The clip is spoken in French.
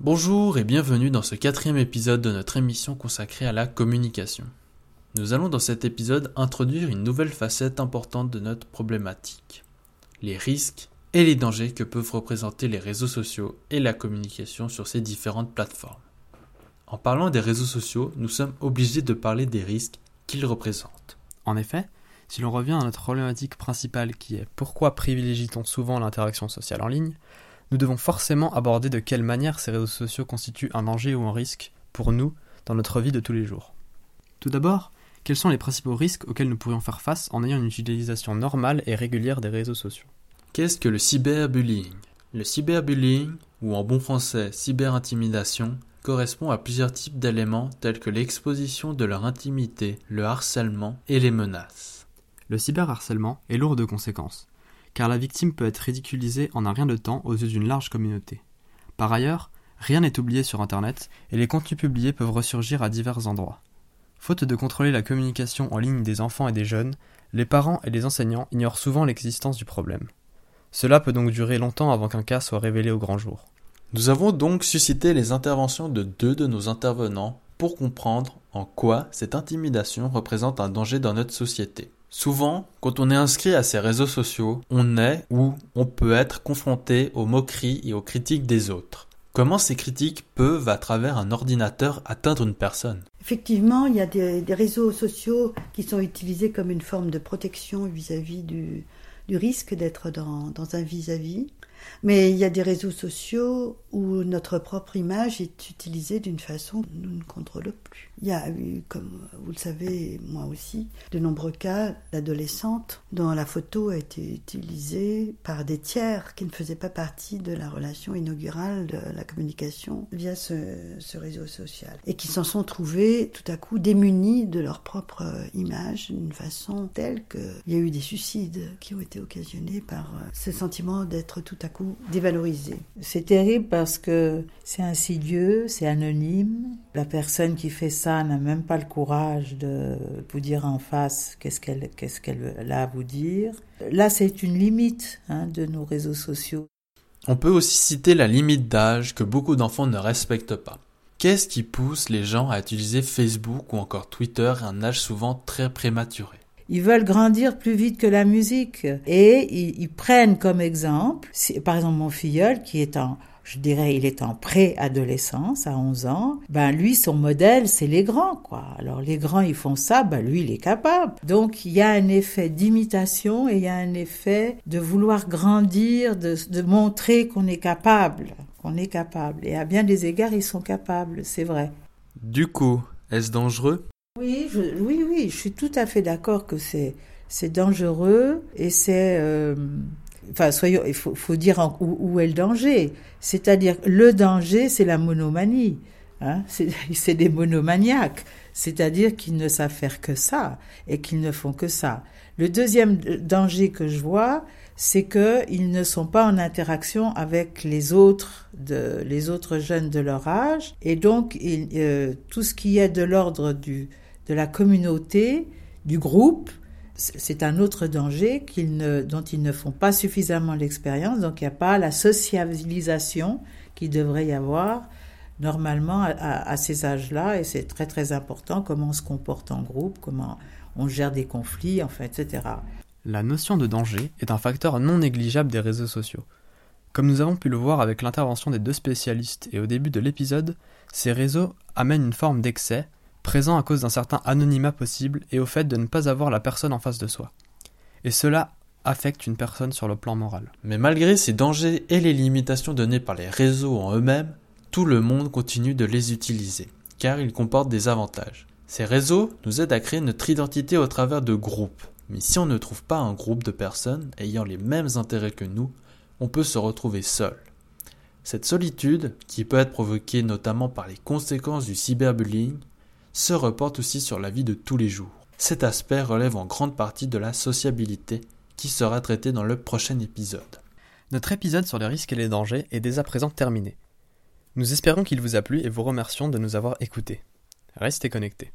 Bonjour et bienvenue dans ce quatrième épisode de notre émission consacrée à la communication. Nous allons dans cet épisode introduire une nouvelle facette importante de notre problématique, les risques et les dangers que peuvent représenter les réseaux sociaux et la communication sur ces différentes plateformes. En parlant des réseaux sociaux, nous sommes obligés de parler des risques qu'ils représentent. En effet, si l'on revient à notre problématique principale qui est pourquoi privilégie-t-on souvent l'interaction sociale en ligne, nous devons forcément aborder de quelle manière ces réseaux sociaux constituent un danger ou un risque pour nous dans notre vie de tous les jours. Tout d'abord, quels sont les principaux risques auxquels nous pourrions faire face en ayant une utilisation normale et régulière des réseaux sociaux? Qu'est-ce que le cyberbullying? Le cyberbullying, ou en bon français cyberintimidation, correspond à plusieurs types d'éléments tels que l'exposition de leur intimité, le harcèlement et les menaces. Le cyberharcèlement est lourd de conséquences, car la victime peut être ridiculisée en un rien de temps aux yeux d'une large communauté. Par ailleurs, rien n'est oublié sur Internet et les contenus publiés peuvent ressurgir à divers endroits. Faute de contrôler la communication en ligne des enfants et des jeunes, les parents et les enseignants ignorent souvent l'existence du problème. Cela peut donc durer longtemps avant qu'un cas soit révélé au grand jour. Nous avons donc suscité les interventions de deux de nos intervenants pour comprendre en quoi cette intimidation représente un danger dans notre société. Souvent, quand on est inscrit à ces réseaux sociaux, on est ou on peut être confronté aux moqueries et aux critiques des autres. Comment ces critiques peuvent, à travers un ordinateur, atteindre une personne? Effectivement, il y a des, réseaux sociaux qui sont utilisés comme une forme de protection vis-à-vis du, risque d'être dans, un vis-à-vis. Mais il y a des réseaux sociaux où notre propre image est utilisée d'une façon que nous ne contrôlons plus. Il y a eu, comme vous le savez, moi aussi, de nombreux cas d'adolescentes dont la photo a été utilisée par des tiers qui ne faisaient pas partie de la relation inaugurale de la communication via ce, réseau social et qui s'en sont trouvés tout à coup démunis de leur propre image d'une façon telle qu'il y a eu des suicides qui ont été occasionnés par ce sentiment d'être tout à coup dévalorisé. C'est terrible parce que c'est insidieux, c'est anonyme. La personne qui fait ça n'a même pas le courage de vous dire en face qu'est-ce qu'elle qu'est-ce a à vous dire. Là, c'est une limite hein, de nos réseaux sociaux. On peut aussi citer la limite d'âge que beaucoup d'enfants ne respectent pas. Qu'est-ce qui pousse les gens à utiliser Facebook ou encore Twitter à un âge souvent très prématuré? Ils veulent grandir plus vite que la musique et ils, prennent comme exemple, par exemple mon filleul qui est en je dirais, il est en pré-adolescence, à 11 ans, ben lui, son modèle, c'est les grands, quoi. Alors les grands, ils font ça, ben lui, il est capable. Donc il y a un effet d'imitation et il y a un effet de vouloir grandir, de, de montrer qu'on est capable, qu'on est capable. Et à bien des égards, ils sont capables, c'est vrai. Du coup, est-ce dangereux? Oui, oui, oui, je suis tout à fait d'accord que c'est c'est dangereux et c'est euh, enfin soyons il faut, faut dire où, est le danger. C'est-à-dire le danger c'est la monomanie hein. C'est des monomaniaques. C'est-à-dire qu'ils ne savent faire que ça et qu'ils ne font que ça. Le deuxième danger que je vois c'est que ils ne sont pas en interaction avec les autres de les autres jeunes de leur âge et donc euh, tout ce qui est de l'ordre du de la communauté, du groupe, c'est un autre danger dont ils ne font pas suffisamment l'expérience, donc il n'y a pas la socialisation qui devrait y avoir normalement à, ces âges-là, et c'est très très important comment on se comporte en groupe, comment on gère des conflits, enfin, etc. La notion de danger est un facteur non négligeable des réseaux sociaux. Comme nous avons pu le voir avec l'intervention des deux spécialistes et au début de l'épisode, ces réseaux amènent une forme d'excès présent à cause d'un certain anonymat possible et au fait de ne pas avoir la personne en face de soi. Et cela affecte une personne sur le plan moral. Mais malgré ces dangers et les limitations données par les réseaux en eux-mêmes, tout le monde continue de les utiliser, car ils comportent des avantages. Ces réseaux nous aident à créer notre identité au travers de groupes, mais si on ne trouve pas un groupe de personnes ayant les mêmes intérêts que nous, on peut se retrouver seul. Cette solitude, qui peut être provoquée notamment par les conséquences du cyberbullying, se reporte aussi sur la vie de tous les jours. Cet aspect relève en grande partie de la sociabilité qui sera traité dans le prochain épisode. Notre épisode sur les risques et les dangers est dès à présent terminé. Nous espérons qu'il vous a plu et vous remercions de nous avoir écoutés. Restez connectés.